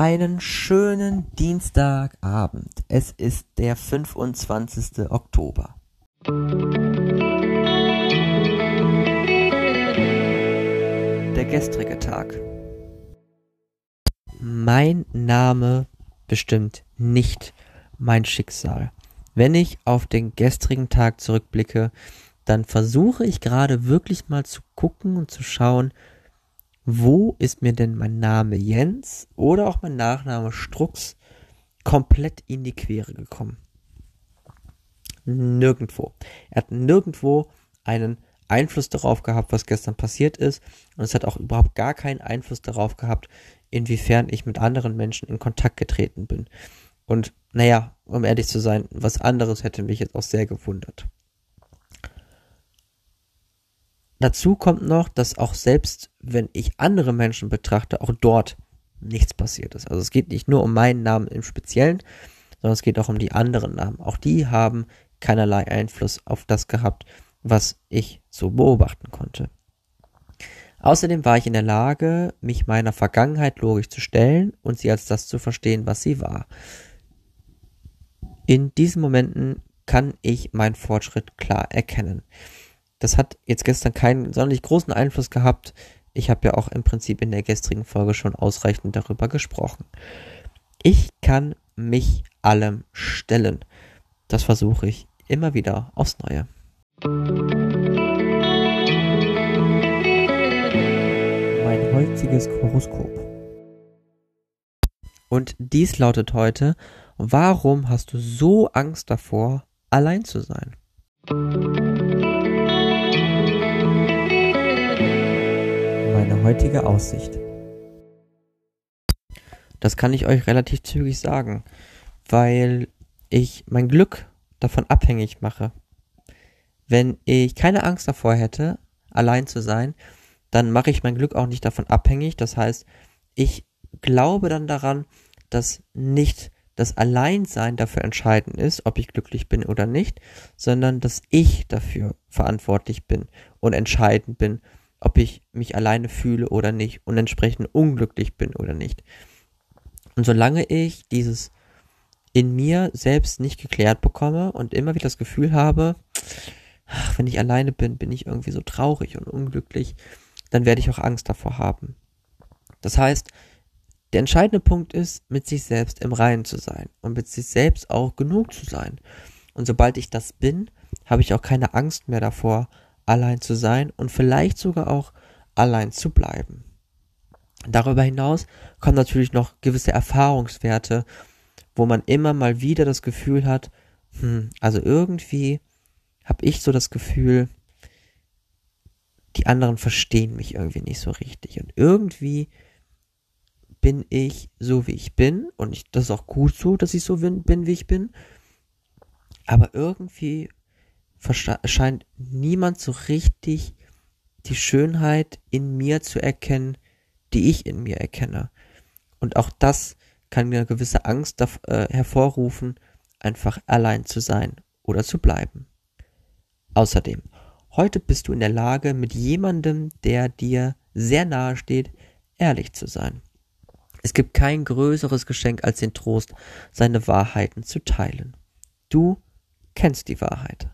Einen schönen Dienstagabend. Es ist der 25. Oktober. Der gestrige Tag. Mein Name bestimmt nicht mein Schicksal. Wenn ich auf den gestrigen Tag zurückblicke, dann versuche ich gerade wirklich mal zu gucken und zu schauen, wo ist mir denn mein Name Jens oder auch mein Nachname Strux komplett in die Quere gekommen? Nirgendwo. Er hat nirgendwo einen Einfluss darauf gehabt, was gestern passiert ist. Und es hat auch überhaupt gar keinen Einfluss darauf gehabt, inwiefern ich mit anderen Menschen in Kontakt getreten bin. Und naja, um ehrlich zu sein, was anderes hätte mich jetzt auch sehr gewundert. Dazu kommt noch, dass auch selbst wenn ich andere Menschen betrachte, auch dort nichts passiert ist. Also es geht nicht nur um meinen Namen im Speziellen, sondern es geht auch um die anderen Namen. Auch die haben keinerlei Einfluss auf das gehabt, was ich so beobachten konnte. Außerdem war ich in der Lage, mich meiner Vergangenheit logisch zu stellen und sie als das zu verstehen, was sie war. In diesen Momenten kann ich meinen Fortschritt klar erkennen. Das hat jetzt gestern keinen sonderlich großen Einfluss gehabt. Ich habe ja auch im Prinzip in der gestrigen Folge schon ausreichend darüber gesprochen. Ich kann mich allem stellen. Das versuche ich immer wieder aufs Neue. Mein heutiges Horoskop. Und dies lautet heute, warum hast du so Angst davor, allein zu sein? Heutige Aussicht. Das kann ich euch relativ zügig sagen, weil ich mein Glück davon abhängig mache. Wenn ich keine Angst davor hätte, allein zu sein, dann mache ich mein Glück auch nicht davon abhängig. Das heißt, ich glaube dann daran, dass nicht das Alleinsein dafür entscheidend ist, ob ich glücklich bin oder nicht, sondern dass ich dafür verantwortlich bin und entscheidend bin, ob ich mich alleine fühle oder nicht und entsprechend unglücklich bin oder nicht. Und solange ich dieses in mir selbst nicht geklärt bekomme und immer wieder das Gefühl habe, ach, wenn ich alleine bin, bin ich irgendwie so traurig und unglücklich, dann werde ich auch Angst davor haben. Das heißt, der entscheidende Punkt ist, mit sich selbst im Reinen zu sein und mit sich selbst auch genug zu sein. Und sobald ich das bin, habe ich auch keine Angst mehr davor, allein zu sein und vielleicht sogar auch allein zu bleiben. Darüber hinaus kommen natürlich noch gewisse Erfahrungswerte, wo man immer mal wieder das Gefühl hat, hm, also irgendwie habe ich so das Gefühl, die anderen verstehen mich irgendwie nicht so richtig. Und irgendwie bin ich so, wie ich bin. Und ich, das ist auch gut so, dass ich so bin, bin wie ich bin. Aber irgendwie scheint niemand so richtig die Schönheit in mir zu erkennen, die ich in mir erkenne. Und auch das kann eine gewisse Angst äh, hervorrufen, einfach allein zu sein oder zu bleiben. Außerdem, heute bist du in der Lage, mit jemandem, der dir sehr nahe steht, ehrlich zu sein. Es gibt kein größeres Geschenk als den Trost, seine Wahrheiten zu teilen. Du kennst die Wahrheit.